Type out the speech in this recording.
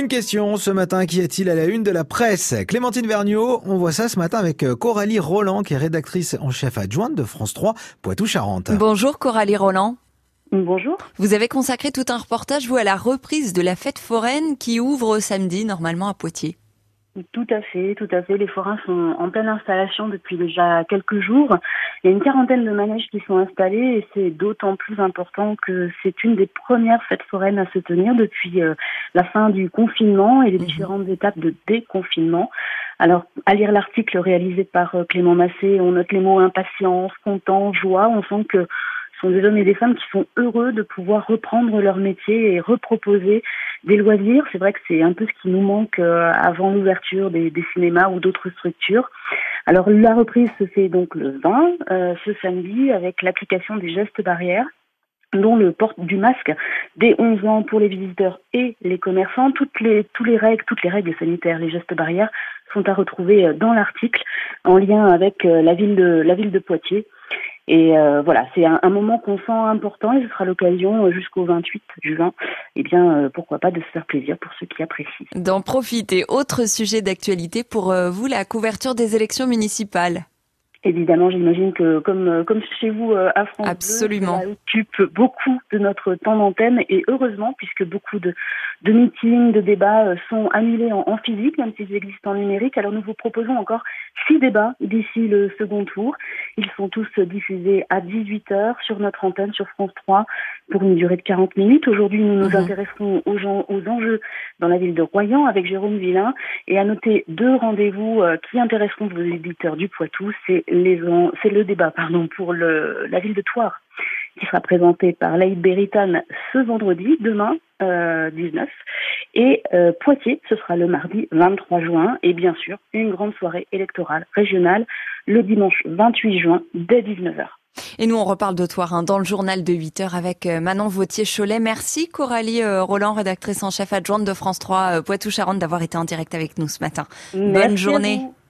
Une question ce matin, qu'y a-t-il à la une de la presse? Clémentine Vergniaud, on voit ça ce matin avec euh, Coralie Roland, qui est rédactrice en chef adjointe de France 3, Poitou-Charentes. Bonjour Coralie Roland. Bonjour. Vous avez consacré tout un reportage, vous, à la reprise de la fête foraine qui ouvre samedi, normalement à Poitiers. Tout à fait, tout à fait. Les forains sont en pleine installation depuis déjà quelques jours. Il y a une quarantaine de manèges qui sont installés et c'est d'autant plus important que c'est une des premières fêtes foraines à se tenir depuis euh, la fin du confinement et les mhm. différentes étapes de déconfinement. Alors, à lire l'article réalisé par euh, Clément Massé, on note les mots impatience, content, joie. On sent que sont des hommes et des femmes qui sont heureux de pouvoir reprendre leur métier et reproposer des loisirs. C'est vrai que c'est un peu ce qui nous manque euh, avant l'ouverture des, cinémas ou d'autres structures. Alors la reprise se fait donc le 20, euh, ce samedi, avec l'application des gestes barrières dont le port du masque dès 11 ans pour les visiteurs et les commerçants. Toutes les, règles, toutes les règles sanitaires, les gestes barrières sont à retrouver euh, dans l'article en lien avec la ville de, la ville de Poitiers. Et euh, voilà, c'est un, moment qu'on sent important et ce sera l'occasion euh, jusqu'au 28 juin, eh bien euh, pourquoi pas de se faire plaisir pour ceux qui apprécient. D'en profiter. Autre sujet d'actualité pour vous, la couverture des élections municipales. Évidemment, j'imagine que comme euh, comme chez vous euh, à France Absolument. Ça occupe beaucoup de notre temps d'antenne et heureusement puisque beaucoup de, de meetings, de débats euh, sont annulés en, en physique, même s'ils existent en numérique. Alors nous vous proposons encore six débats d'ici le second tour. Ils sont tous diffusés à 18h sur notre antenne sur France 3 pour une durée de 40 minutes. Aujourd'hui, nous nous mhm. intéresserons aux, gens, aux enjeux dans la ville de Royan avec Jérôme Villain et à noter deux rendez-vous qui intéresseront vos éditeurs du Poitou. C'est le débat pardon, pour le, la ville de Thouars qui sera présenté par Laïd Beritan ce vendredi, demain, 19. Euh, et euh, Poitiers, ce sera le mardi 23 juin. Et bien sûr, une grande soirée électorale régionale le dimanche 28 juin dès 19h. Et nous, on reparle de Thouars hein, dans le journal de 8 h avec euh, Manon Vautier-Cholet. Merci Coralie Roland, rédactrice en chef adjointe de France 3 Poitou-Charentes, d'avoir été en direct avec nous ce matin. Bonne journée.